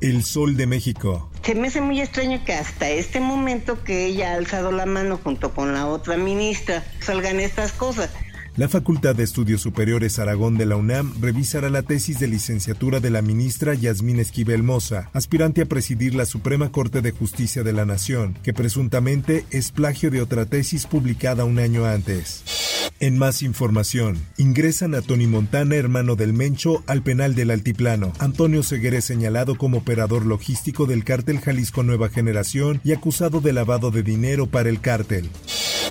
El Sol de México. Se me hace muy extraño que hasta este momento que ella ha alzado la mano junto con la otra ministra salgan estas cosas. La Facultad de Estudios Superiores Aragón de la UNAM revisará la tesis de licenciatura de la ministra Yasmín Esquivel Moza, aspirante a presidir la Suprema Corte de Justicia de la Nación, que presuntamente es plagio de otra tesis publicada un año antes. En más información, ingresan a Tony Montana, hermano del Mencho, al penal del Altiplano. Antonio Seguer es señalado como operador logístico del cártel Jalisco Nueva Generación y acusado de lavado de dinero para el cártel.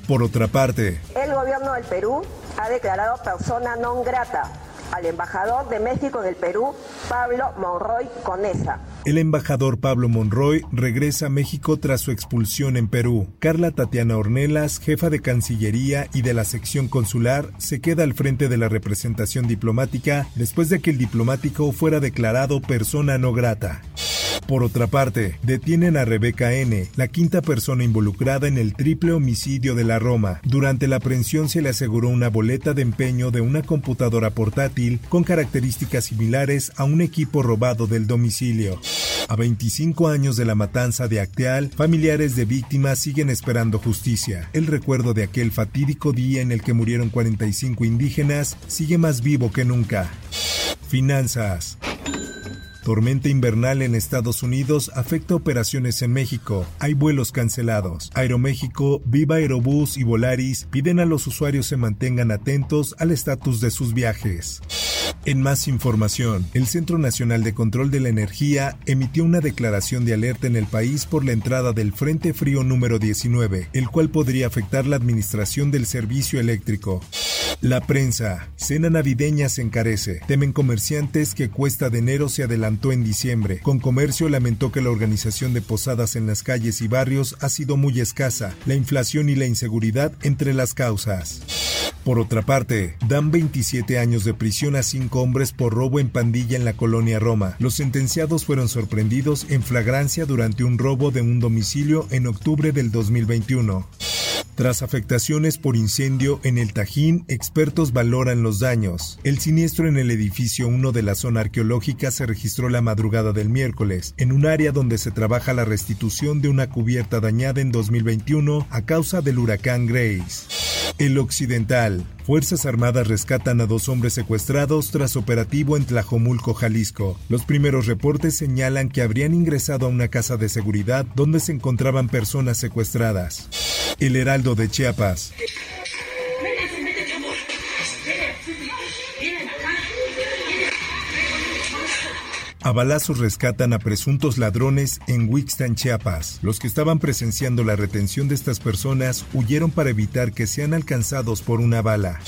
Por otra parte, el gobierno del Perú ha declarado persona non grata al embajador de México en el Perú, Pablo Monroy Conesa. El embajador Pablo Monroy regresa a México tras su expulsión en Perú. Carla Tatiana Ornelas, jefa de Cancillería y de la sección consular, se queda al frente de la representación diplomática después de que el diplomático fuera declarado persona no grata. Por otra parte, detienen a Rebeca N., la quinta persona involucrada en el triple homicidio de la Roma. Durante la aprehensión se le aseguró una boleta de empeño de una computadora portátil con características similares a un equipo robado del domicilio. A 25 años de la matanza de Acteal, familiares de víctimas siguen esperando justicia. El recuerdo de aquel fatídico día en el que murieron 45 indígenas sigue más vivo que nunca. Finanzas. Tormenta invernal en Estados Unidos afecta operaciones en México. Hay vuelos cancelados. Aeroméxico, Viva Aerobús y Volaris piden a los usuarios se mantengan atentos al estatus de sus viajes. En más información, el Centro Nacional de Control de la Energía emitió una declaración de alerta en el país por la entrada del Frente Frío número 19, el cual podría afectar la administración del servicio eléctrico. La prensa. Cena navideña se encarece. Temen comerciantes que cuesta de enero se adelantó en diciembre. Con comercio lamentó que la organización de posadas en las calles y barrios ha sido muy escasa. La inflación y la inseguridad entre las causas. Por otra parte, dan 27 años de prisión a cinco hombres por robo en pandilla en la colonia Roma. Los sentenciados fueron sorprendidos en flagrancia durante un robo de un domicilio en octubre del 2021. Tras afectaciones por incendio en el Tajín, expertos valoran los daños. El siniestro en el edificio 1 de la zona arqueológica se registró la madrugada del miércoles, en un área donde se trabaja la restitución de una cubierta dañada en 2021 a causa del huracán Grace. El Occidental. Fuerzas Armadas rescatan a dos hombres secuestrados tras operativo en Tlajomulco, Jalisco. Los primeros reportes señalan que habrían ingresado a una casa de seguridad donde se encontraban personas secuestradas. El Heraldo de Chiapas. A balazos rescatan a presuntos ladrones en Wixtan, Chiapas. Los que estaban presenciando la retención de estas personas huyeron para evitar que sean alcanzados por una bala.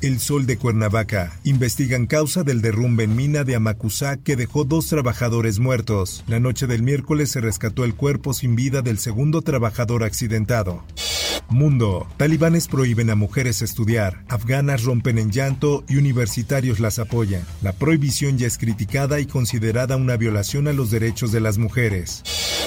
El Sol de Cuernavaca. Investigan causa del derrumbe en mina de Amacusá que dejó dos trabajadores muertos. La noche del miércoles se rescató el cuerpo sin vida del segundo trabajador accidentado. Mundo. Talibanes prohíben a mujeres estudiar, afganas rompen en llanto y universitarios las apoyan. La prohibición ya es criticada y considerada una violación a los derechos de las mujeres.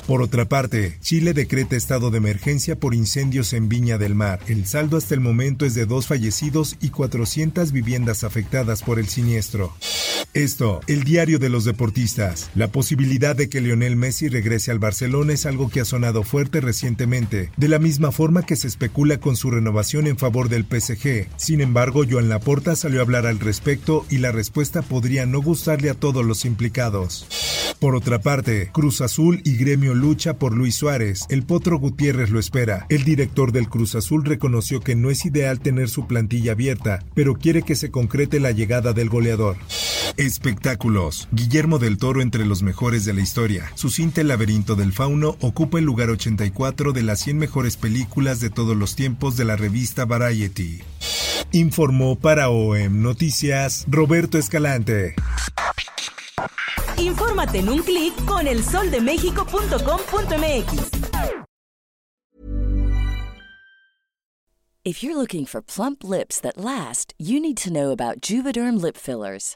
Por otra parte, Chile decreta estado de emergencia por incendios en Viña del Mar. El saldo hasta el momento es de dos fallecidos y 400 viviendas afectadas por el siniestro. Esto, el diario de los deportistas. La posibilidad de que Lionel Messi regrese al Barcelona es algo que ha sonado fuerte recientemente, de la misma forma que se especula con su renovación en favor del PSG. Sin embargo, Joan Laporta salió a hablar al respecto y la respuesta podría no gustarle a todos los implicados. Por otra parte, Cruz Azul y Gremio lucha por Luis Suárez. El Potro Gutiérrez lo espera. El director del Cruz Azul reconoció que no es ideal tener su plantilla abierta, pero quiere que se concrete la llegada del goleador. Espectáculos. Guillermo del Toro entre los mejores de la historia. Su cinta El laberinto del fauno ocupa el lugar 84 de las 100 mejores películas de todos los tiempos de la revista Variety. Informó para OEM Noticias Roberto Escalante. Infórmate en un clic con elsoldemexico.com.mx. If you're looking for plump lips that last, you need to know about Juvederm lip fillers.